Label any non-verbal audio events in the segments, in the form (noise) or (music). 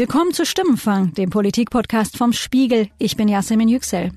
Willkommen zu Stimmenfang, dem Politikpodcast vom Spiegel. Ich bin Yasemin Yüksel.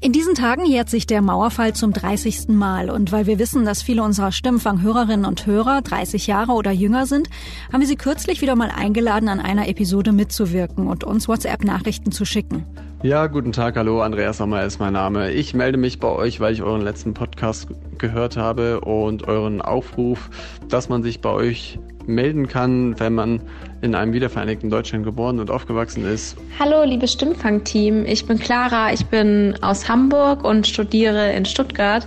In diesen Tagen jährt sich der Mauerfall zum 30. Mal und weil wir wissen, dass viele unserer Stimmfang-Hörerinnen und Hörer 30 Jahre oder jünger sind, haben wir sie kürzlich wieder mal eingeladen, an einer Episode mitzuwirken und uns WhatsApp-Nachrichten zu schicken. Ja, guten Tag, hallo, Andreas Sommer ist mein Name. Ich melde mich bei euch, weil ich euren letzten Podcast gehört habe und euren Aufruf, dass man sich bei euch melden kann, wenn man in einem wiedervereinigten Deutschland geboren und aufgewachsen ist. Hallo, liebes Stimmfang-Team. Ich bin Clara, ich bin aus Hamburg und studiere in Stuttgart.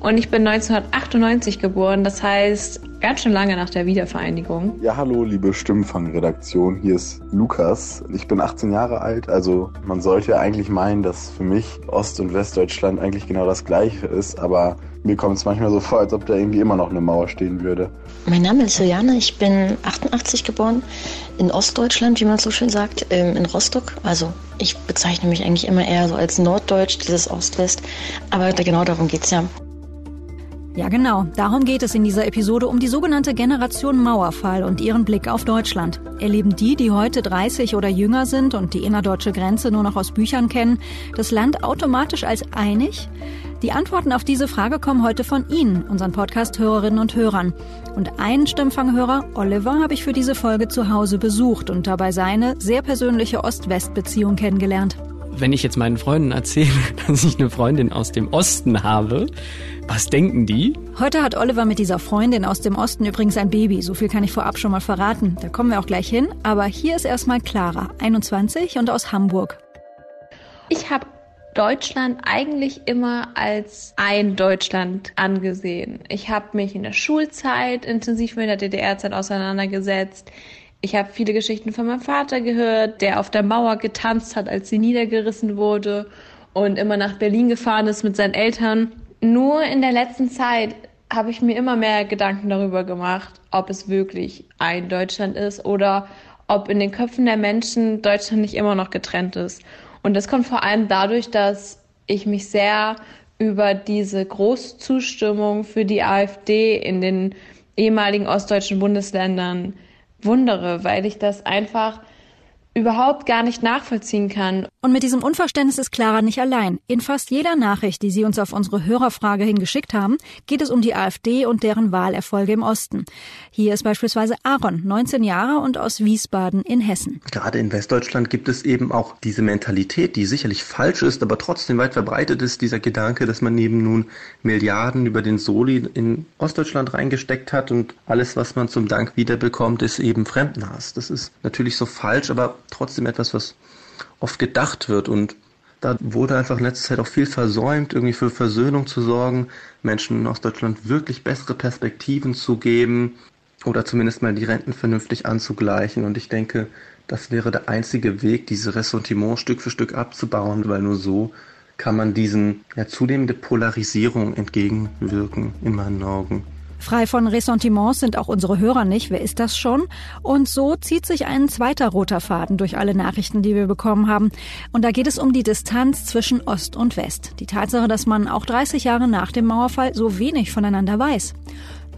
Und ich bin 1998 geboren, das heißt ganz schön lange nach der Wiedervereinigung. Ja, hallo, liebe Stimmfang-Redaktion. Hier ist Lukas. Ich bin 18 Jahre alt, also man sollte eigentlich meinen, dass für mich Ost- und Westdeutschland eigentlich genau das gleiche ist, aber mir kommt es manchmal so vor, als ob da irgendwie immer noch eine Mauer stehen würde. Mein Name ist Juliane, ich bin 88 geboren, in Ostdeutschland, wie man so schön sagt, ähm, in Rostock. Also ich bezeichne mich eigentlich immer eher so als Norddeutsch, dieses Ost-West. Aber genau darum geht es ja. Ja, genau. Darum geht es in dieser Episode um die sogenannte Generation Mauerfall und ihren Blick auf Deutschland. Erleben die, die heute 30 oder jünger sind und die innerdeutsche Grenze nur noch aus Büchern kennen, das Land automatisch als einig? Die Antworten auf diese Frage kommen heute von Ihnen, unseren Podcast-Hörerinnen und Hörern. Und einen Stimmfanghörer, Oliver, habe ich für diese Folge zu Hause besucht und dabei seine sehr persönliche Ost-West-Beziehung kennengelernt wenn ich jetzt meinen Freunden erzähle, (laughs) dass ich eine Freundin aus dem Osten habe, was denken die? Heute hat Oliver mit dieser Freundin aus dem Osten übrigens ein Baby. So viel kann ich vorab schon mal verraten. Da kommen wir auch gleich hin. Aber hier ist erstmal Clara, 21 und aus Hamburg. Ich habe Deutschland eigentlich immer als ein Deutschland angesehen. Ich habe mich in der Schulzeit intensiv mit der DDR-Zeit auseinandergesetzt. Ich habe viele Geschichten von meinem Vater gehört, der auf der Mauer getanzt hat, als sie niedergerissen wurde und immer nach Berlin gefahren ist mit seinen Eltern. Nur in der letzten Zeit habe ich mir immer mehr Gedanken darüber gemacht, ob es wirklich ein Deutschland ist oder ob in den Köpfen der Menschen Deutschland nicht immer noch getrennt ist. Und das kommt vor allem dadurch, dass ich mich sehr über diese Großzustimmung für die AfD in den ehemaligen ostdeutschen Bundesländern wundere, weil ich das einfach überhaupt gar nicht nachvollziehen kann. Und mit diesem Unverständnis ist Clara nicht allein. In fast jeder Nachricht, die Sie uns auf unsere Hörerfrage hingeschickt haben, geht es um die AfD und deren Wahlerfolge im Osten. Hier ist beispielsweise Aaron, 19 Jahre und aus Wiesbaden in Hessen. Gerade in Westdeutschland gibt es eben auch diese Mentalität, die sicherlich falsch ist, aber trotzdem weit verbreitet ist, dieser Gedanke, dass man neben nun Milliarden über den Soli in Ostdeutschland reingesteckt hat und alles, was man zum Dank wiederbekommt, ist eben Fremdenhass. Das ist natürlich so falsch, aber trotzdem etwas, was oft gedacht wird und da wurde einfach in letzter Zeit auch viel versäumt, irgendwie für Versöhnung zu sorgen, Menschen in Ostdeutschland wirklich bessere Perspektiven zu geben oder zumindest mal die Renten vernünftig anzugleichen. Und ich denke, das wäre der einzige Weg, diese Ressentiment Stück für Stück abzubauen, weil nur so kann man diesen ja, zunehmende Polarisierung entgegenwirken, in meinen Augen. Frei von Ressentiments sind auch unsere Hörer nicht. Wer ist das schon? Und so zieht sich ein zweiter roter Faden durch alle Nachrichten, die wir bekommen haben. Und da geht es um die Distanz zwischen Ost und West. Die Tatsache, dass man auch 30 Jahre nach dem Mauerfall so wenig voneinander weiß.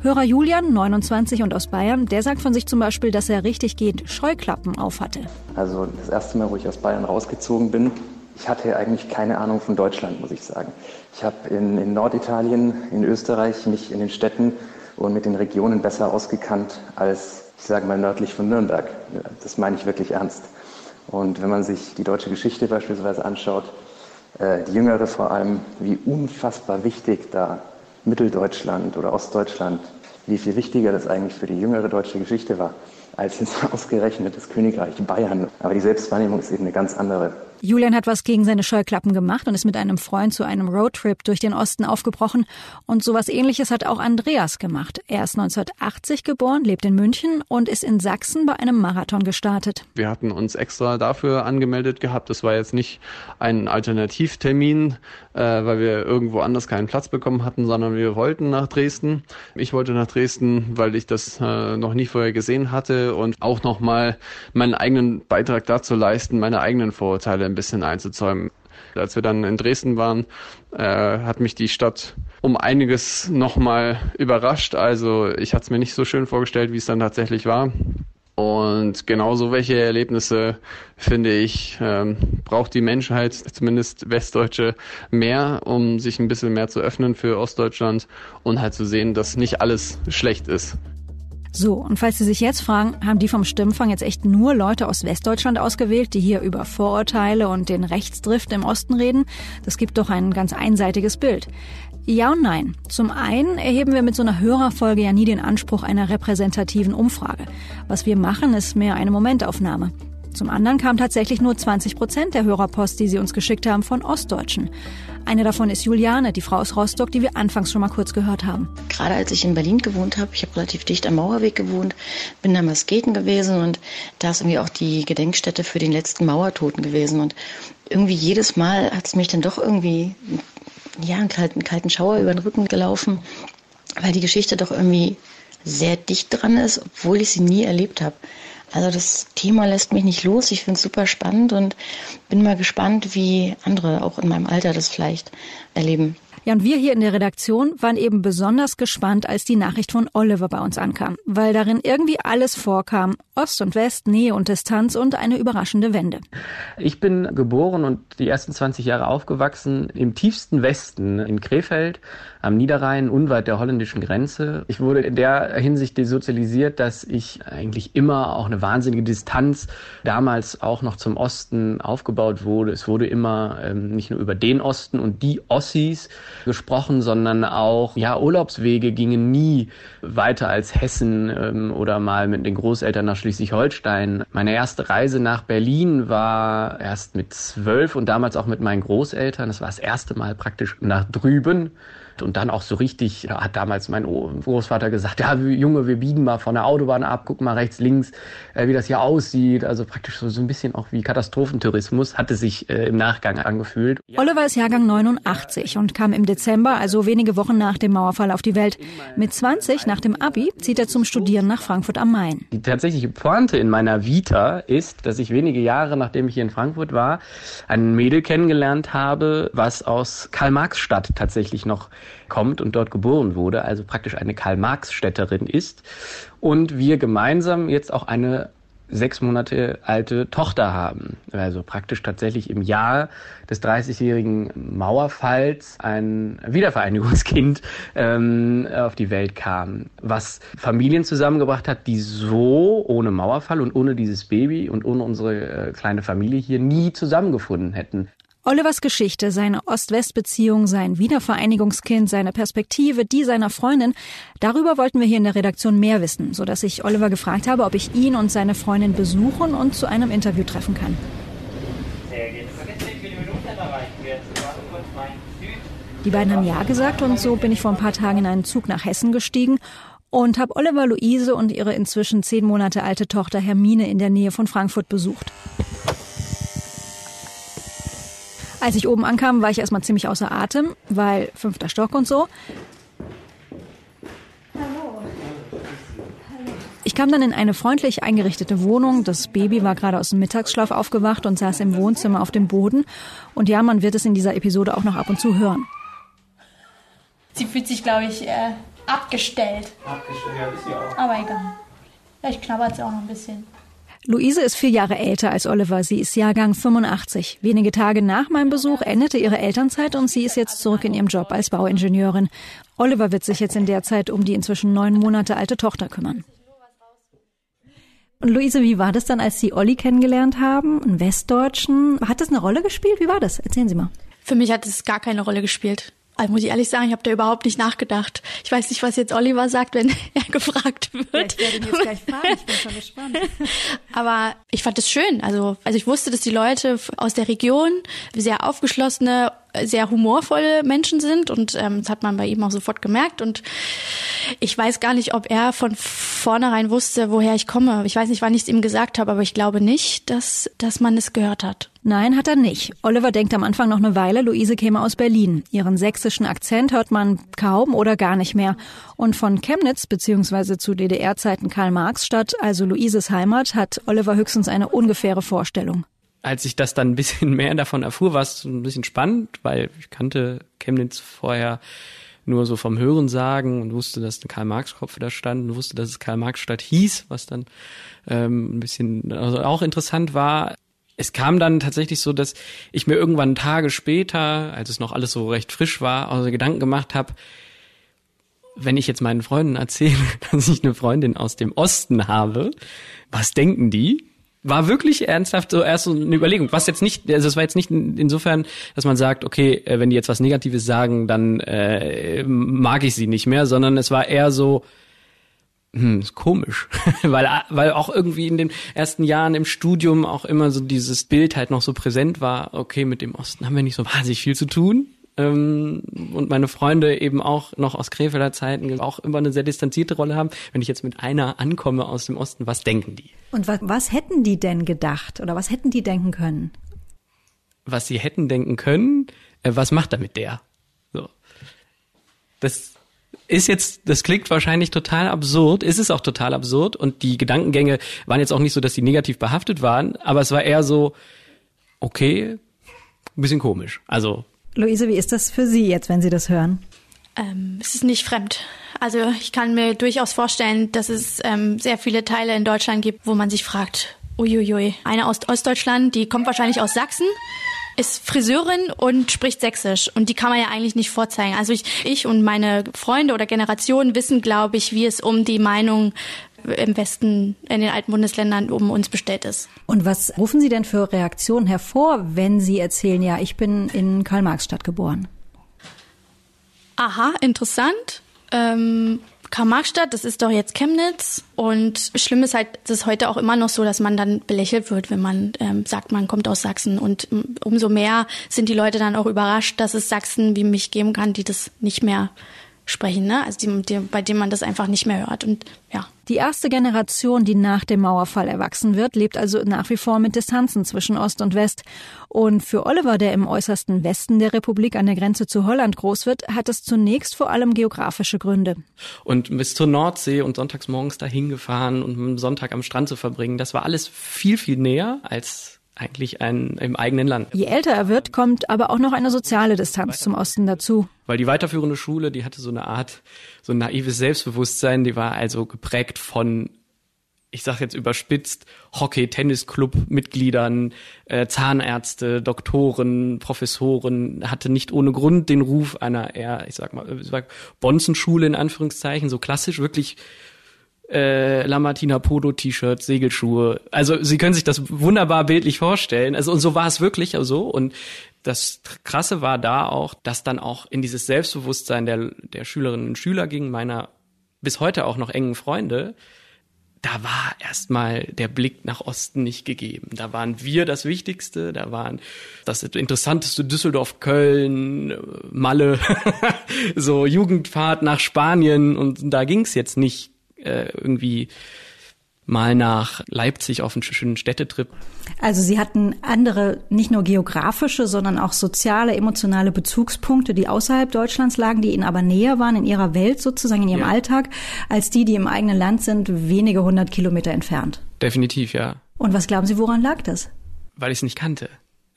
Hörer Julian, 29 und aus Bayern, der sagt von sich zum Beispiel, dass er richtig gehend Scheuklappen aufhatte. Also das erste Mal, wo ich aus Bayern rausgezogen bin, ich hatte eigentlich keine Ahnung von Deutschland, muss ich sagen. Ich habe in, in Norditalien, in Österreich mich in den Städten und mit den Regionen besser ausgekannt als, ich sage mal, nördlich von Nürnberg. Das meine ich wirklich ernst. Und wenn man sich die deutsche Geschichte beispielsweise anschaut, äh, die jüngere vor allem, wie unfassbar wichtig da Mitteldeutschland oder Ostdeutschland, wie viel wichtiger das eigentlich für die jüngere deutsche Geschichte war, als jetzt (laughs) ausgerechnet das Königreich Bayern. Aber die Selbstwahrnehmung ist eben eine ganz andere. Julian hat was gegen seine Scheuklappen gemacht und ist mit einem Freund zu einem Roadtrip durch den Osten aufgebrochen. Und sowas ähnliches hat auch Andreas gemacht. Er ist 1980 geboren, lebt in München und ist in Sachsen bei einem Marathon gestartet. Wir hatten uns extra dafür angemeldet gehabt. Das war jetzt nicht ein Alternativtermin, äh, weil wir irgendwo anders keinen Platz bekommen hatten, sondern wir wollten nach Dresden. Ich wollte nach Dresden, weil ich das äh, noch nie vorher gesehen hatte und auch nochmal meinen eigenen Beitrag dazu leisten, meine eigenen Vorurteile ein bisschen einzuzäumen. Als wir dann in Dresden waren, äh, hat mich die Stadt um einiges nochmal überrascht. Also ich hatte es mir nicht so schön vorgestellt, wie es dann tatsächlich war. Und genauso welche Erlebnisse, finde ich, ähm, braucht die Menschheit, zumindest Westdeutsche, mehr, um sich ein bisschen mehr zu öffnen für Ostdeutschland und halt zu sehen, dass nicht alles schlecht ist. So, und falls Sie sich jetzt fragen, haben die vom Stimmfang jetzt echt nur Leute aus Westdeutschland ausgewählt, die hier über Vorurteile und den Rechtsdrift im Osten reden? Das gibt doch ein ganz einseitiges Bild. Ja und nein. Zum einen erheben wir mit so einer Hörerfolge ja nie den Anspruch einer repräsentativen Umfrage. Was wir machen, ist mehr eine Momentaufnahme. Zum anderen kamen tatsächlich nur 20 Prozent der Hörerpost, die sie uns geschickt haben, von Ostdeutschen. Eine davon ist Juliane, die Frau aus Rostock, die wir anfangs schon mal kurz gehört haben. Gerade als ich in Berlin gewohnt habe, ich habe relativ dicht am Mauerweg gewohnt, bin da Masketen gewesen und da ist irgendwie auch die Gedenkstätte für den letzten Mauertoten gewesen. Und irgendwie jedes Mal hat es mich dann doch irgendwie ja, einen kalten, kalten Schauer über den Rücken gelaufen, weil die Geschichte doch irgendwie sehr dicht dran ist, obwohl ich sie nie erlebt habe. Also das Thema lässt mich nicht los. Ich finde es super spannend und bin mal gespannt, wie andere auch in meinem Alter das vielleicht erleben. Ja, und wir hier in der Redaktion waren eben besonders gespannt, als die Nachricht von Oliver bei uns ankam, weil darin irgendwie alles vorkam. Ost und West, Nähe und Distanz und eine überraschende Wende. Ich bin geboren und die ersten 20 Jahre aufgewachsen im tiefsten Westen in Krefeld am Niederrhein, unweit der holländischen Grenze. Ich wurde in der Hinsicht desozialisiert, dass ich eigentlich immer auch eine wahnsinnige Distanz damals auch noch zum Osten aufgebaut wurde. Es wurde immer ähm, nicht nur über den Osten und die Ossis gesprochen, sondern auch, ja, Urlaubswege gingen nie weiter als Hessen ähm, oder mal mit den Großeltern nach Schleswig-Holstein. Meine erste Reise nach Berlin war erst mit zwölf und damals auch mit meinen Großeltern. Das war das erste Mal praktisch nach drüben. Und dann auch so richtig, hat damals mein Großvater gesagt, ja, Junge, wir biegen mal von der Autobahn ab, guck mal rechts, links, äh, wie das hier aussieht. Also praktisch so, so ein bisschen auch wie Katastrophentourismus, hatte sich äh, im Nachgang angefühlt. Oliver ist Jahrgang 89 und kam im Dezember, also wenige Wochen nach dem Mauerfall auf die Welt. Mit 20 nach dem Abi zieht er zum Studieren nach Frankfurt am Main. Die tatsächliche Pointe in meiner Vita ist, dass ich wenige Jahre nachdem ich hier in Frankfurt war, ein Mädel kennengelernt habe, was aus Karl-Marx-Stadt tatsächlich noch kommt und dort geboren wurde, also praktisch eine Karl-Marx-Städterin ist. Und wir gemeinsam jetzt auch eine sechs Monate alte Tochter haben. Also praktisch tatsächlich im Jahr des 30-jährigen Mauerfalls ein Wiedervereinigungskind ähm, auf die Welt kam, was Familien zusammengebracht hat, die so ohne Mauerfall und ohne dieses Baby und ohne unsere äh, kleine Familie hier nie zusammengefunden hätten. Olivers Geschichte, seine Ost-West-Beziehung, sein Wiedervereinigungskind, seine Perspektive, die seiner Freundin, darüber wollten wir hier in der Redaktion mehr wissen, sodass ich Oliver gefragt habe, ob ich ihn und seine Freundin besuchen und zu einem Interview treffen kann. Die beiden haben Ja gesagt und so bin ich vor ein paar Tagen in einen Zug nach Hessen gestiegen und habe Oliver Luise und ihre inzwischen zehn Monate alte Tochter Hermine in der Nähe von Frankfurt besucht. Als ich oben ankam, war ich erstmal ziemlich außer Atem, weil fünfter Stock und so. Ich kam dann in eine freundlich eingerichtete Wohnung. Das Baby war gerade aus dem Mittagsschlaf aufgewacht und saß im Wohnzimmer auf dem Boden. Und ja, man wird es in dieser Episode auch noch ab und zu hören. Sie fühlt sich, glaube ich, äh, abgestellt. Abgestellt, ja, ist sie auch. Aber egal. Vielleicht knabbert sie auch noch ein bisschen. Luise ist vier Jahre älter als Oliver. Sie ist Jahrgang 85. Wenige Tage nach meinem Besuch endete ihre Elternzeit und sie ist jetzt zurück in ihrem Job als Bauingenieurin. Oliver wird sich jetzt in der Zeit um die inzwischen neun Monate alte Tochter kümmern. Und Luise, wie war das dann, als Sie Olli kennengelernt haben, einen Westdeutschen? Hat das eine Rolle gespielt? Wie war das? Erzählen Sie mal. Für mich hat es gar keine Rolle gespielt. Also muss ich ehrlich sagen, ich habe da überhaupt nicht nachgedacht. Ich weiß nicht, was jetzt Oliver sagt, wenn (laughs) er gefragt wird. Ja, ich werde ihn jetzt gleich fragen, ich bin schon (laughs) gespannt. Aber ich fand es schön. Also, also ich wusste, dass die Leute aus der Region sehr aufgeschlossene sehr humorvolle Menschen sind und ähm, das hat man bei ihm auch sofort gemerkt und ich weiß gar nicht, ob er von vornherein wusste, woher ich komme. Ich weiß nicht, wann ich es ihm gesagt habe, aber ich glaube nicht, dass, dass man es gehört hat. Nein, hat er nicht. Oliver denkt am Anfang noch eine Weile, Luise käme aus Berlin. Ihren sächsischen Akzent hört man kaum oder gar nicht mehr. Und von Chemnitz bzw. zu DDR-Zeiten Karl-Marx-Stadt, also Luises Heimat, hat Oliver höchstens eine ungefähre Vorstellung als ich das dann ein bisschen (laughs) mehr davon erfuhr, war es ein bisschen spannend, weil ich kannte Chemnitz vorher nur so vom Hören sagen und wusste, dass ein Karl-Marx-Kopf da stand und wusste, dass es Karl-Marx-Stadt hieß, was dann ähm, ein bisschen also auch interessant war. Es kam dann tatsächlich so, dass ich mir irgendwann Tage später, als es noch alles so recht frisch war, also Gedanken gemacht habe, wenn ich jetzt meinen Freunden erzähle, (laughs) dass ich eine Freundin aus dem Osten habe, was denken die? War wirklich ernsthaft so erst so eine Überlegung. Was jetzt nicht, also es war jetzt nicht insofern, dass man sagt, okay, äh, wenn die jetzt was Negatives sagen, dann äh, mag ich sie nicht mehr, sondern es war eher so, hm, ist komisch, (laughs) weil weil auch irgendwie in den ersten Jahren im Studium auch immer so dieses Bild halt noch so präsent war. Okay, mit dem Osten haben wir nicht so wahnsinnig viel zu tun ähm, und meine Freunde eben auch noch aus Krefelder Zeiten auch immer eine sehr distanzierte Rolle haben. Wenn ich jetzt mit einer ankomme aus dem Osten, was denken die? Und was, was hätten die denn gedacht oder was hätten die denken können? Was sie hätten denken können, äh, was macht er mit der? So. Das ist jetzt, das klingt wahrscheinlich total absurd, ist es auch total absurd und die Gedankengänge waren jetzt auch nicht so, dass sie negativ behaftet waren, aber es war eher so, okay, ein bisschen komisch. Also Luise, wie ist das für Sie jetzt, wenn Sie das hören? Ähm, es ist nicht fremd. Also ich kann mir durchaus vorstellen, dass es ähm, sehr viele Teile in Deutschland gibt, wo man sich fragt, uiuiui, eine aus Ostdeutschland, die kommt wahrscheinlich aus Sachsen, ist Friseurin und spricht Sächsisch. Und die kann man ja eigentlich nicht vorzeigen. Also ich, ich und meine Freunde oder Generationen wissen, glaube ich, wie es um die Meinung im Westen, in den alten Bundesländern um uns bestellt ist. Und was rufen Sie denn für Reaktionen hervor, wenn Sie erzählen, ja, ich bin in Karl-Marx-Stadt geboren? Aha, interessant. Ähm, Karl-Marx-Stadt, das ist doch jetzt Chemnitz. Und schlimm ist halt, es ist heute auch immer noch so, dass man dann belächelt wird, wenn man ähm, sagt, man kommt aus Sachsen. Und umso mehr sind die Leute dann auch überrascht, dass es Sachsen wie mich geben kann, die das nicht mehr sprechen, ne? Also die, die, bei dem man das einfach nicht mehr hört. Und ja. Die erste Generation, die nach dem Mauerfall erwachsen wird, lebt also nach wie vor mit Distanzen zwischen Ost und West. Und für Oliver, der im äußersten Westen der Republik an der Grenze zu Holland groß wird, hat es zunächst vor allem geografische Gründe. Und bis zur Nordsee und sonntags morgens dahin gefahren und einen Sonntag am Strand zu verbringen, das war alles viel, viel näher als eigentlich ein, im eigenen Land. Je älter er wird, kommt aber auch noch eine soziale Distanz zum Osten dazu. Weil die weiterführende Schule, die hatte so eine Art, so ein naives Selbstbewusstsein, die war also geprägt von, ich sag jetzt überspitzt, Hockey, Tennisclub, Mitgliedern, äh, Zahnärzte, Doktoren, Professoren, hatte nicht ohne Grund den Ruf einer eher, ich sag mal, ich sag Bonzenschule in Anführungszeichen, so klassisch, wirklich äh, Lamartina Polo T-Shirt, Segelschuhe. Also Sie können sich das wunderbar bildlich vorstellen. Also und so war es wirklich so also. und das krasse war da auch, dass dann auch in dieses Selbstbewusstsein der der Schülerinnen und Schüler ging, meiner bis heute auch noch engen Freunde, da war erstmal der Blick nach Osten nicht gegeben. Da waren wir das Wichtigste, da waren das interessanteste Düsseldorf, Köln, Malle, (laughs) so Jugendfahrt nach Spanien und da ging's jetzt nicht äh, irgendwie mal nach Leipzig auf einen schönen Städtetrip. Also Sie hatten andere, nicht nur geografische, sondern auch soziale, emotionale Bezugspunkte, die außerhalb Deutschlands lagen, die Ihnen aber näher waren in Ihrer Welt sozusagen, in Ihrem ja. Alltag, als die, die im eigenen Land sind, wenige hundert Kilometer entfernt. Definitiv, ja. Und was glauben Sie, woran lag das? Weil ich es nicht kannte.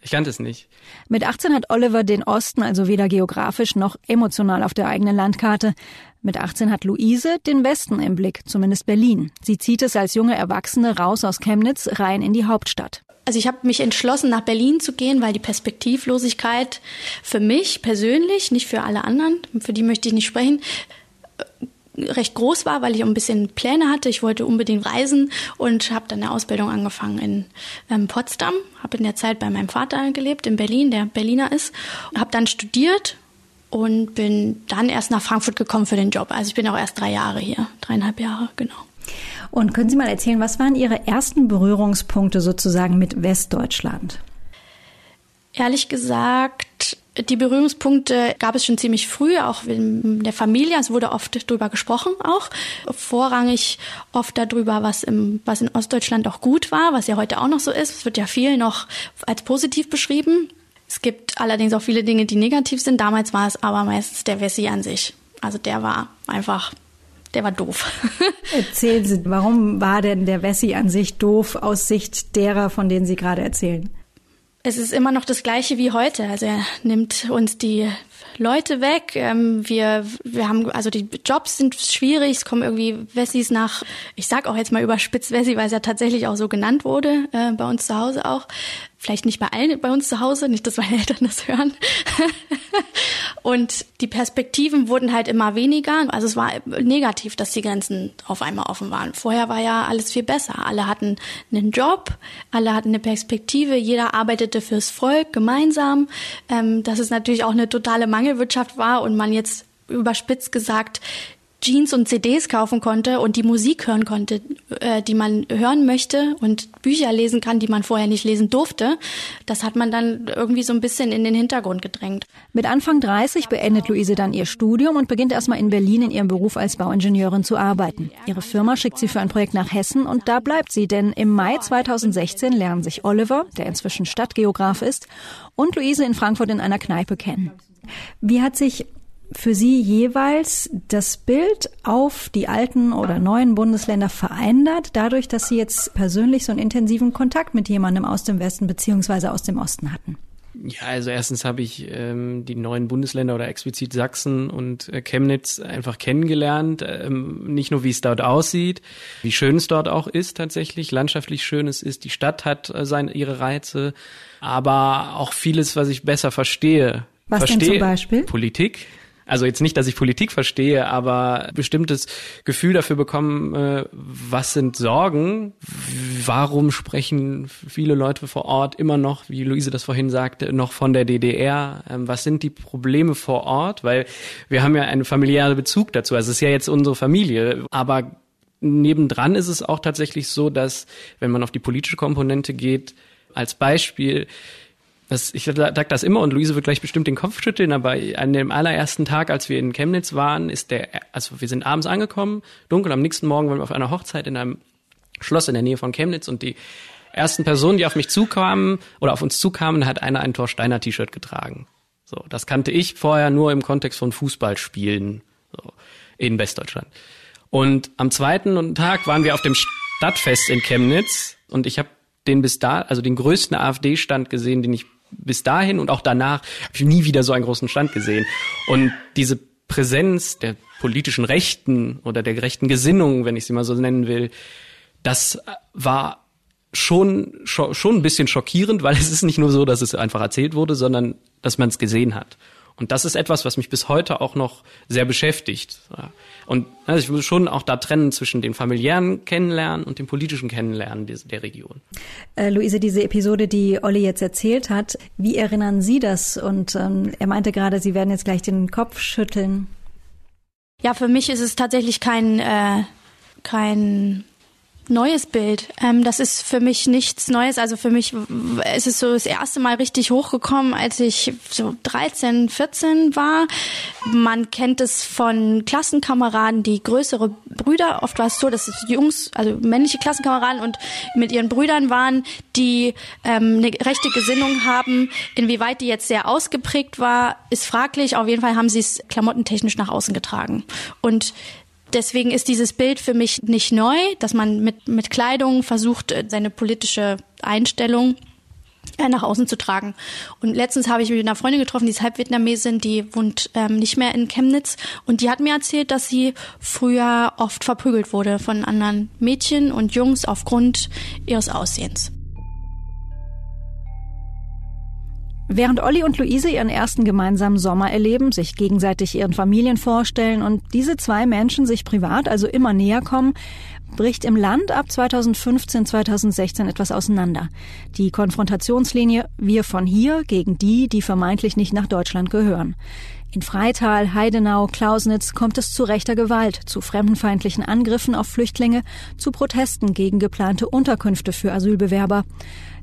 Ich kannte es nicht. Mit 18 hat Oliver den Osten also weder geografisch noch emotional auf der eigenen Landkarte. Mit 18 hat Luise den Westen im Blick, zumindest Berlin. Sie zieht es als junge Erwachsene raus aus Chemnitz rein in die Hauptstadt. Also ich habe mich entschlossen, nach Berlin zu gehen, weil die Perspektivlosigkeit für mich persönlich, nicht für alle anderen, für die möchte ich nicht sprechen, recht groß war, weil ich ein bisschen Pläne hatte. Ich wollte unbedingt reisen und habe dann eine Ausbildung angefangen in ähm, Potsdam. Habe in der Zeit bei meinem Vater gelebt in Berlin, der Berliner ist. Habe dann studiert und bin dann erst nach Frankfurt gekommen für den Job. Also ich bin auch erst drei Jahre hier, dreieinhalb Jahre, genau. Und können Sie mal erzählen, was waren Ihre ersten Berührungspunkte sozusagen mit Westdeutschland? Ehrlich gesagt, die Berührungspunkte gab es schon ziemlich früh, auch in der Familie. Es wurde oft darüber gesprochen, auch vorrangig oft darüber, was, im, was in Ostdeutschland auch gut war, was ja heute auch noch so ist. Es wird ja viel noch als positiv beschrieben. Es gibt allerdings auch viele Dinge, die negativ sind. Damals war es aber meistens der Wessi an sich. Also der war einfach der war doof. (laughs) Erzählen Sie, warum war denn der Wessi an sich doof aus Sicht derer, von denen Sie gerade erzählen? Es ist immer noch das Gleiche wie heute. Also er nimmt uns die Leute weg. Ähm, wir, wir haben, also die Jobs sind schwierig. Es kommen irgendwie Wessis nach, ich sag auch jetzt mal überspitzt Wessi, weil es ja tatsächlich auch so genannt wurde, äh, bei uns zu Hause auch. Vielleicht nicht bei allen bei uns zu Hause, nicht, dass meine Eltern das hören. (laughs) und die Perspektiven wurden halt immer weniger. Also es war negativ, dass die Grenzen auf einmal offen waren. Vorher war ja alles viel besser. Alle hatten einen Job, alle hatten eine Perspektive, jeder arbeitete fürs Volk gemeinsam. Ähm, dass es natürlich auch eine totale Mangelwirtschaft war und man jetzt überspitzt gesagt Jeans und CDs kaufen konnte und die Musik hören konnte, äh, die man hören möchte und Bücher lesen kann, die man vorher nicht lesen durfte. Das hat man dann irgendwie so ein bisschen in den Hintergrund gedrängt. Mit Anfang 30 beendet Luise dann ihr Studium und beginnt erstmal in Berlin in ihrem Beruf als Bauingenieurin zu arbeiten. Ihre Firma schickt sie für ein Projekt nach Hessen und da bleibt sie, denn im Mai 2016 lernen sich Oliver, der inzwischen Stadtgeograf ist, und Luise in Frankfurt in einer Kneipe kennen. Wie hat sich für Sie jeweils das Bild auf die alten oder neuen Bundesländer verändert, dadurch, dass Sie jetzt persönlich so einen intensiven Kontakt mit jemandem aus dem Westen beziehungsweise aus dem Osten hatten? Ja, also erstens habe ich ähm, die neuen Bundesländer oder explizit Sachsen und äh, Chemnitz einfach kennengelernt. Ähm, nicht nur, wie es dort aussieht, wie schön es dort auch ist tatsächlich, landschaftlich schön es ist. Die Stadt hat äh, seine, ihre Reize, aber auch vieles, was ich besser verstehe. Was verstehe denn zum Beispiel? Politik, also jetzt nicht, dass ich Politik verstehe, aber bestimmtes Gefühl dafür bekommen, äh, was sind Sorgen, warum sprechen viele Leute vor Ort immer noch, wie Luise das vorhin sagte, noch von der DDR, ähm, was sind die Probleme vor Ort, weil wir haben ja einen familiären Bezug dazu, also es ist ja jetzt unsere Familie, aber nebendran ist es auch tatsächlich so, dass wenn man auf die politische Komponente geht, als Beispiel, das, ich sage das immer und Luise wird gleich bestimmt den Kopf schütteln, aber an dem allerersten Tag, als wir in Chemnitz waren, ist der, also wir sind abends angekommen, dunkel, am nächsten Morgen waren wir auf einer Hochzeit in einem Schloss in der Nähe von Chemnitz und die ersten Personen, die auf mich zukamen oder auf uns zukamen, hat einer ein Thorsteiner T-Shirt getragen. So, das kannte ich vorher nur im Kontext von Fußballspielen so, in Westdeutschland. Und am zweiten Tag waren wir auf dem Stadtfest in Chemnitz und ich habe den bis da, also den größten AfD-Stand gesehen, den ich bis dahin und auch danach habe ich nie wieder so einen großen Stand gesehen. Und diese Präsenz der politischen Rechten oder der rechten Gesinnung, wenn ich sie mal so nennen will, das war schon, schon ein bisschen schockierend, weil es ist nicht nur so, dass es einfach erzählt wurde, sondern dass man es gesehen hat. Und das ist etwas, was mich bis heute auch noch sehr beschäftigt. Und also ich muss schon auch da trennen zwischen dem familiären Kennenlernen und dem politischen Kennenlernen der Region. Äh, Luise, diese Episode, die Olli jetzt erzählt hat, wie erinnern Sie das? Und ähm, er meinte gerade, Sie werden jetzt gleich den Kopf schütteln. Ja, für mich ist es tatsächlich kein, äh, kein neues Bild. Ähm, das ist für mich nichts Neues. Also für mich ist es so das erste Mal richtig hochgekommen, als ich so 13, 14 war. Man kennt es von Klassenkameraden, die größere Brüder. Oft war es so, dass es Jungs, also männliche Klassenkameraden und mit ihren Brüdern waren, die ähm, eine rechte Gesinnung haben. Inwieweit die jetzt sehr ausgeprägt war, ist fraglich. Auf jeden Fall haben sie es klamottentechnisch nach außen getragen. Und Deswegen ist dieses Bild für mich nicht neu, dass man mit, mit Kleidung versucht, äh, seine politische Einstellung äh, nach außen zu tragen. Und letztens habe ich mich mit einer Freundin getroffen, die ist Halbvietnamesin, die wohnt ähm, nicht mehr in Chemnitz und die hat mir erzählt, dass sie früher oft verprügelt wurde von anderen Mädchen und Jungs aufgrund ihres Aussehens. Während Olli und Luise ihren ersten gemeinsamen Sommer erleben, sich gegenseitig ihren Familien vorstellen und diese zwei Menschen sich privat also immer näher kommen, bricht im Land ab 2015, 2016 etwas auseinander. Die Konfrontationslinie Wir von hier gegen die, die vermeintlich nicht nach Deutschland gehören. In Freital, Heidenau, Klausnitz kommt es zu rechter Gewalt, zu fremdenfeindlichen Angriffen auf Flüchtlinge, zu Protesten gegen geplante Unterkünfte für Asylbewerber.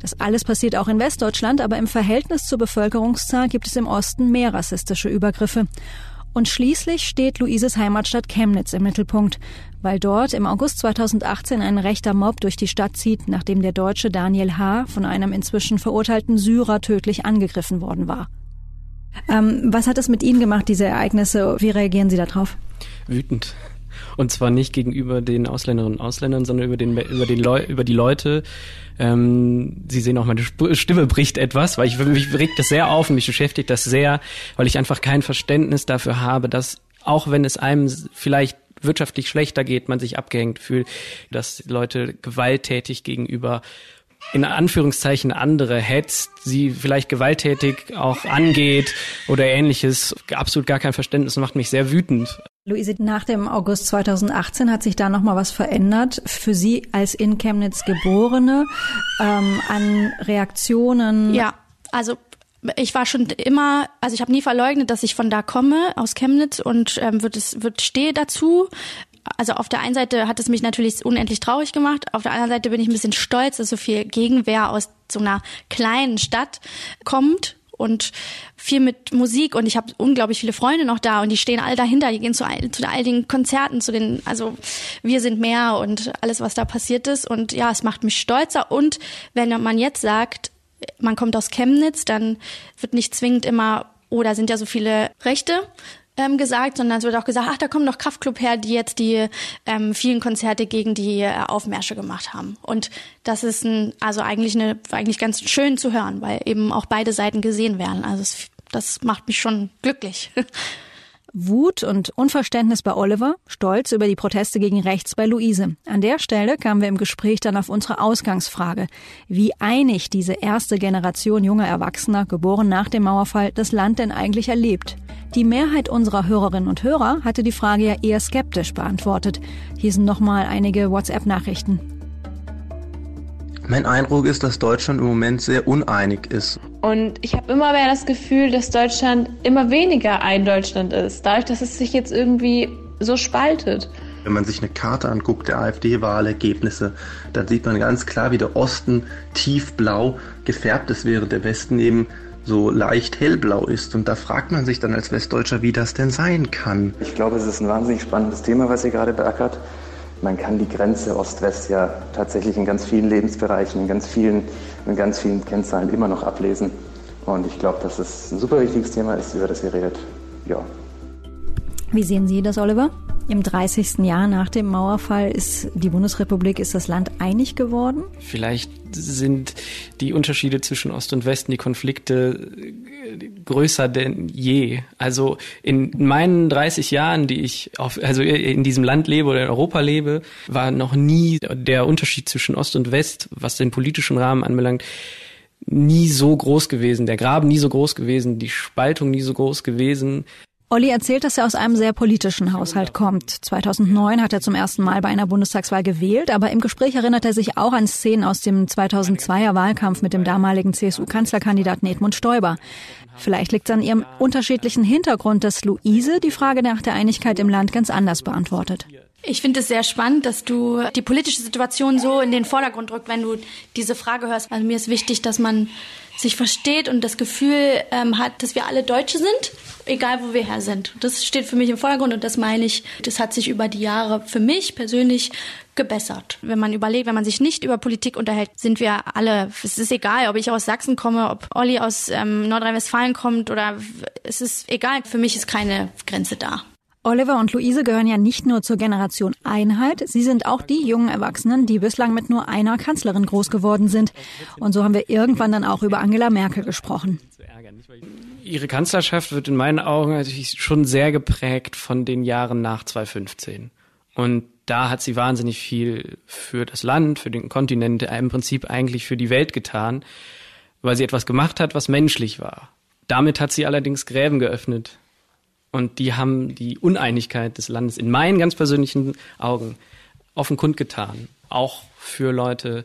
Das alles passiert auch in Westdeutschland, aber im Verhältnis zur Bevölkerungszahl gibt es im Osten mehr rassistische Übergriffe. Und schließlich steht Luises Heimatstadt Chemnitz im Mittelpunkt, weil dort im August 2018 ein rechter Mob durch die Stadt zieht, nachdem der Deutsche Daniel H. von einem inzwischen verurteilten Syrer tödlich angegriffen worden war. Ähm, was hat es mit Ihnen gemacht, diese Ereignisse? Wie reagieren Sie darauf? Wütend. Und zwar nicht gegenüber den Ausländerinnen und Ausländern, sondern über, den, über, den Leu über die Leute. Ähm, Sie sehen auch, meine Stimme bricht etwas, weil ich mich regt das sehr auf und mich beschäftigt das sehr, weil ich einfach kein Verständnis dafür habe, dass auch wenn es einem vielleicht wirtschaftlich schlechter geht, man sich abgehängt fühlt, dass Leute gewalttätig gegenüber in Anführungszeichen andere hetzt, sie vielleicht gewalttätig auch angeht oder ähnliches, absolut gar kein Verständnis macht mich sehr wütend. Luise, nach dem August 2018 hat sich da nochmal was verändert für Sie als in Chemnitz Geborene ähm, an Reaktionen? Ja, also ich war schon immer, also ich habe nie verleugnet, dass ich von da komme, aus Chemnitz und ähm, wird es wird stehe dazu. Also auf der einen Seite hat es mich natürlich unendlich traurig gemacht, auf der anderen Seite bin ich ein bisschen stolz, dass so viel Gegenwehr aus so einer kleinen Stadt kommt und viel mit Musik und ich habe unglaublich viele Freunde noch da und die stehen alle dahinter, die gehen zu all, zu all den Konzerten, zu den, also wir sind mehr und alles, was da passiert ist. Und ja, es macht mich stolzer. Und wenn man jetzt sagt, man kommt aus Chemnitz, dann wird nicht zwingend immer, oh, da sind ja so viele Rechte ähm, gesagt, sondern es wird auch gesagt, ach, da kommen noch Kraftclub her, die jetzt die ähm, vielen Konzerte gegen die äh, Aufmärsche gemacht haben. Und das ist ein, also eigentlich eine, eigentlich ganz schön zu hören, weil eben auch beide Seiten gesehen werden. Also es, das macht mich schon glücklich. (laughs) Wut und Unverständnis bei Oliver, Stolz über die Proteste gegen rechts bei Luise. An der Stelle kamen wir im Gespräch dann auf unsere Ausgangsfrage, wie einig diese erste Generation junger Erwachsener, geboren nach dem Mauerfall, das Land denn eigentlich erlebt. Die Mehrheit unserer Hörerinnen und Hörer hatte die Frage ja eher skeptisch beantwortet. Hier sind nochmal einige WhatsApp-Nachrichten. Mein Eindruck ist, dass Deutschland im Moment sehr uneinig ist. Und ich habe immer mehr das Gefühl, dass Deutschland immer weniger ein Deutschland ist, dadurch, dass es sich jetzt irgendwie so spaltet. Wenn man sich eine Karte anguckt der AfD-Wahlergebnisse, dann sieht man ganz klar, wie der Osten tiefblau gefärbt ist, während der Westen eben so leicht hellblau ist. Und da fragt man sich dann als Westdeutscher, wie das denn sein kann. Ich glaube, es ist ein wahnsinnig spannendes Thema, was ihr gerade beackert. Man kann die Grenze Ost-West ja tatsächlich in ganz vielen Lebensbereichen, in ganz vielen, in ganz vielen Kennzahlen immer noch ablesen. Und ich glaube, dass es ein super wichtiges Thema ist, über das ihr redet. Ja. Wie sehen Sie das, Oliver? Im 30. Jahr nach dem Mauerfall ist die Bundesrepublik, ist das Land einig geworden? Vielleicht sind die Unterschiede zwischen Ost und Westen, die Konflikte größer denn je. Also in meinen 30 Jahren, die ich auf, also in diesem Land lebe oder in Europa lebe, war noch nie der Unterschied zwischen Ost und West, was den politischen Rahmen anbelangt, nie so groß gewesen, der Graben nie so groß gewesen, die Spaltung nie so groß gewesen. Olli erzählt, dass er aus einem sehr politischen Haushalt kommt. 2009 hat er zum ersten Mal bei einer Bundestagswahl gewählt, aber im Gespräch erinnert er sich auch an Szenen aus dem 2002er Wahlkampf mit dem damaligen CSU-Kanzlerkandidaten Edmund Stoiber. Vielleicht liegt es an ihrem unterschiedlichen Hintergrund, dass Luise die Frage nach der Einigkeit im Land ganz anders beantwortet. Ich finde es sehr spannend, dass du die politische Situation so in den Vordergrund drückt, wenn du diese Frage hörst. Also mir ist wichtig, dass man sich versteht und das Gefühl ähm, hat, dass wir alle Deutsche sind, egal wo wir her sind. Das steht für mich im Vordergrund und das meine ich, das hat sich über die Jahre für mich persönlich gebessert. Wenn man überlegt, wenn man sich nicht über Politik unterhält, sind wir alle, es ist egal, ob ich aus Sachsen komme, ob Olli aus ähm, Nordrhein-Westfalen kommt oder es ist egal, für mich ist keine Grenze da. Oliver und Luise gehören ja nicht nur zur Generation Einheit, sie sind auch die jungen Erwachsenen, die bislang mit nur einer Kanzlerin groß geworden sind. Und so haben wir irgendwann dann auch über Angela Merkel gesprochen. Ihre Kanzlerschaft wird in meinen Augen schon sehr geprägt von den Jahren nach 2015. Und da hat sie wahnsinnig viel für das Land, für den Kontinent, im Prinzip eigentlich für die Welt getan, weil sie etwas gemacht hat, was menschlich war. Damit hat sie allerdings Gräben geöffnet und die haben die Uneinigkeit des Landes in meinen ganz persönlichen Augen offen kundgetan. Auch für Leute,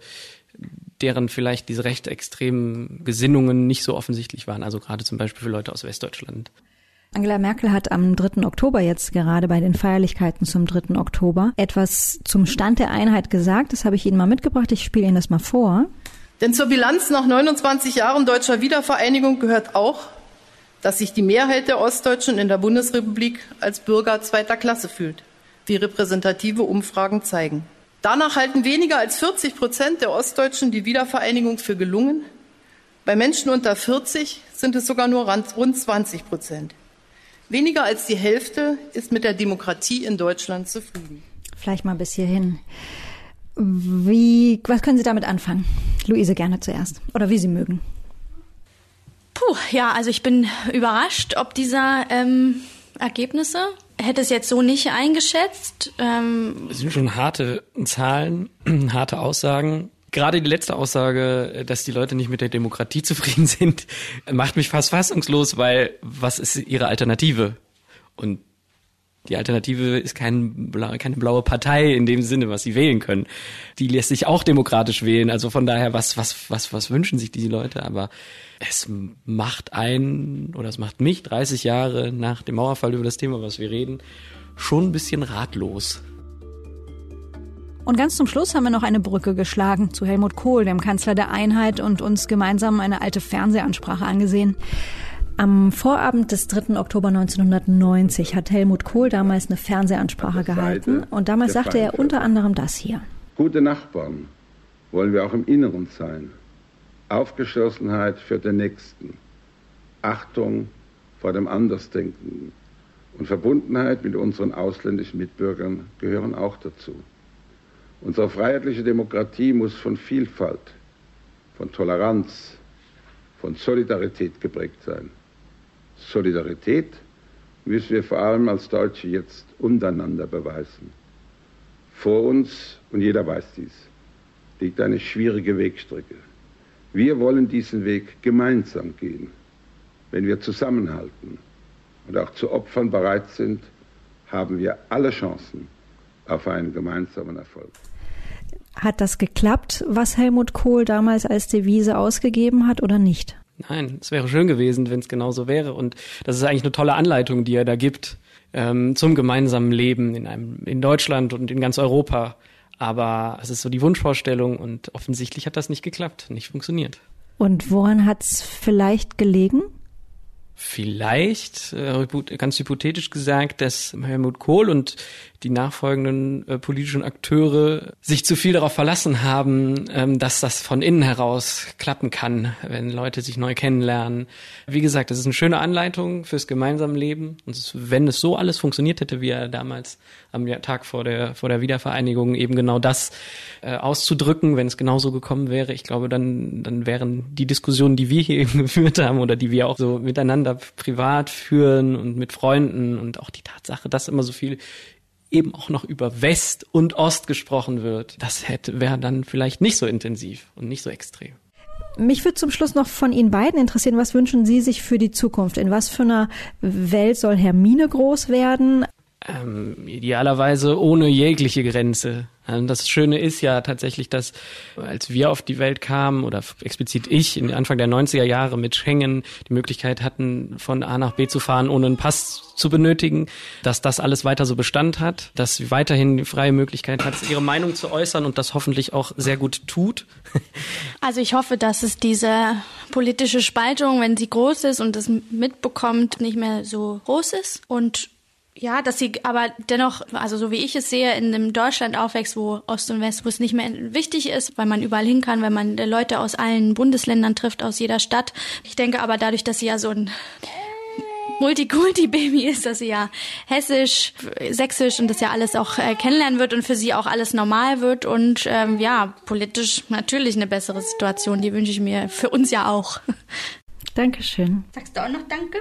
deren vielleicht diese recht extremen Gesinnungen nicht so offensichtlich waren. Also gerade zum Beispiel für Leute aus Westdeutschland. Angela Merkel hat am 3. Oktober jetzt gerade bei den Feierlichkeiten zum 3. Oktober etwas zum Stand der Einheit gesagt. Das habe ich Ihnen mal mitgebracht. Ich spiele Ihnen das mal vor. Denn zur Bilanz nach 29 Jahren deutscher Wiedervereinigung gehört auch, dass sich die Mehrheit der Ostdeutschen in der Bundesrepublik als Bürger zweiter Klasse fühlt, wie repräsentative Umfragen zeigen. Danach halten weniger als 40 Prozent der Ostdeutschen die Wiedervereinigung für gelungen. Bei Menschen unter 40 sind es sogar nur rund 20 Prozent. Weniger als die Hälfte ist mit der Demokratie in Deutschland zufrieden. Vielleicht mal bis hierhin. Wie, was können Sie damit anfangen? Luise gerne zuerst. Oder wie Sie mögen. Puh, ja, also ich bin überrascht, ob dieser ähm, Ergebnisse. Hätte es jetzt so nicht eingeschätzt. Ähm es sind schon harte Zahlen, (clears throat) harte Aussagen. Gerade die letzte Aussage, dass die Leute nicht mit der Demokratie (laughs) zufrieden sind, macht mich fast fassungslos, weil was ist ihre Alternative? Und die Alternative ist kein, keine blaue Partei in dem Sinne, was sie wählen können. Die lässt sich auch demokratisch wählen. Also von daher, was, was, was, was wünschen sich die Leute? Aber es macht ein, oder es macht mich 30 Jahre nach dem Mauerfall über das Thema, was wir reden, schon ein bisschen ratlos. Und ganz zum Schluss haben wir noch eine Brücke geschlagen zu Helmut Kohl, dem Kanzler der Einheit, und uns gemeinsam eine alte Fernsehansprache angesehen. Am Vorabend des 3. Oktober 1990 hat Helmut Kohl damals eine Fernsehansprache gehalten und damals sagte er unter anderem das hier. Gute Nachbarn wollen wir auch im Inneren sein. Aufgeschlossenheit für den Nächsten, Achtung vor dem Andersdenkenden und Verbundenheit mit unseren ausländischen Mitbürgern gehören auch dazu. Unsere freiheitliche Demokratie muss von Vielfalt, von Toleranz, von Solidarität geprägt sein. Solidarität müssen wir vor allem als Deutsche jetzt untereinander beweisen. Vor uns, und jeder weiß dies, liegt eine schwierige Wegstrecke. Wir wollen diesen Weg gemeinsam gehen. Wenn wir zusammenhalten und auch zu Opfern bereit sind, haben wir alle Chancen auf einen gemeinsamen Erfolg. Hat das geklappt, was Helmut Kohl damals als Devise ausgegeben hat oder nicht? Nein, es wäre schön gewesen, wenn es genauso wäre. Und das ist eigentlich eine tolle Anleitung, die er da gibt ähm, zum gemeinsamen Leben in einem in Deutschland und in ganz Europa. Aber es ist so die Wunschvorstellung und offensichtlich hat das nicht geklappt, nicht funktioniert. Und woran hat es vielleicht gelegen? Vielleicht, äh, ganz hypothetisch gesagt, dass Helmut Kohl und die nachfolgenden äh, politischen Akteure sich zu viel darauf verlassen haben, ähm, dass das von innen heraus klappen kann, wenn Leute sich neu kennenlernen. Wie gesagt, das ist eine schöne Anleitung fürs gemeinsame Leben. Und es, wenn es so alles funktioniert hätte, wie er damals am Tag vor der, vor der Wiedervereinigung eben genau das äh, auszudrücken, wenn es genauso gekommen wäre, ich glaube, dann, dann wären die Diskussionen, die wir hier (laughs) eben geführt haben oder die wir auch so miteinander privat führen und mit Freunden und auch die Tatsache, dass immer so viel eben auch noch über West und Ost gesprochen wird, das hätte wäre dann vielleicht nicht so intensiv und nicht so extrem. Mich würde zum Schluss noch von Ihnen beiden interessieren, was wünschen Sie sich für die Zukunft? In was für einer Welt soll Hermine groß werden? Ähm, idealerweise ohne jegliche Grenze. Das Schöne ist ja tatsächlich, dass als wir auf die Welt kamen oder explizit ich in Anfang der 90er Jahre mit Schengen die Möglichkeit hatten, von A nach B zu fahren, ohne einen Pass zu benötigen, dass das alles weiter so Bestand hat, dass sie weiterhin die freie Möglichkeit hat, ihre Meinung zu äußern und das hoffentlich auch sehr gut tut. Also ich hoffe, dass es diese politische Spaltung, wenn sie groß ist und es mitbekommt, nicht mehr so groß ist und ja, dass sie aber dennoch, also so wie ich es sehe, in einem Deutschland aufwächst, wo Ost und West, wo es nicht mehr wichtig ist, weil man überall hin kann, weil man Leute aus allen Bundesländern trifft, aus jeder Stadt. Ich denke aber dadurch, dass sie ja so ein Multikulti-Baby ist, dass sie ja hessisch, sächsisch und das ja alles auch äh, kennenlernen wird und für sie auch alles normal wird und ähm, ja, politisch natürlich eine bessere Situation, die wünsche ich mir für uns ja auch. Dankeschön. Sagst du auch noch Danke?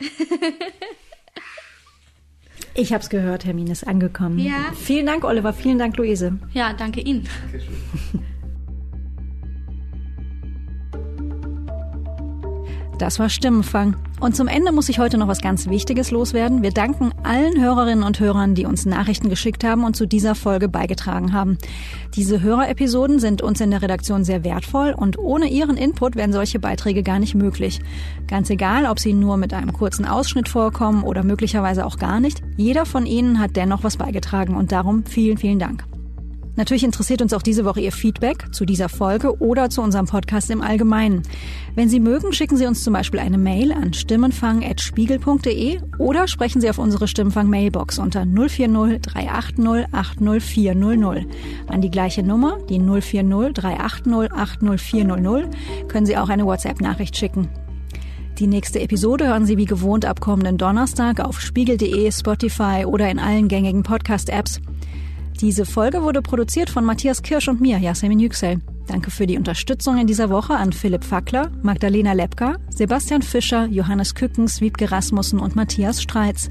(laughs) Ich habe es gehört, Hermine ist angekommen. Ja. Vielen Dank, Oliver. Vielen Dank, Luise. Ja, danke Ihnen. Dankeschön. Das war Stimmenfang. Und zum Ende muss ich heute noch was ganz Wichtiges loswerden. Wir danken allen Hörerinnen und Hörern, die uns Nachrichten geschickt haben und zu dieser Folge beigetragen haben. Diese Hörerepisoden sind uns in der Redaktion sehr wertvoll und ohne Ihren Input wären solche Beiträge gar nicht möglich. Ganz egal, ob sie nur mit einem kurzen Ausschnitt vorkommen oder möglicherweise auch gar nicht, jeder von Ihnen hat dennoch was beigetragen und darum vielen, vielen Dank. Natürlich interessiert uns auch diese Woche Ihr Feedback zu dieser Folge oder zu unserem Podcast im Allgemeinen. Wenn Sie mögen, schicken Sie uns zum Beispiel eine Mail an stimmenfang.spiegel.de oder sprechen Sie auf unsere Stimmenfang-Mailbox unter 040 380 80400. An die gleiche Nummer, die 040 380 80400, können Sie auch eine WhatsApp-Nachricht schicken. Die nächste Episode hören Sie wie gewohnt ab kommenden Donnerstag auf spiegel.de, Spotify oder in allen gängigen Podcast-Apps. Diese Folge wurde produziert von Matthias Kirsch und mir, Yasemin Yüksel. Danke für die Unterstützung in dieser Woche an Philipp Fackler, Magdalena Lepka, Sebastian Fischer, Johannes Kückens, Wiebke Rasmussen und Matthias Streitz.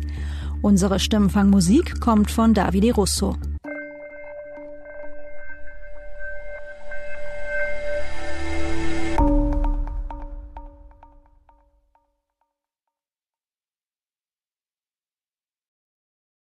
Unsere Stimmenfangmusik kommt von Davide Russo.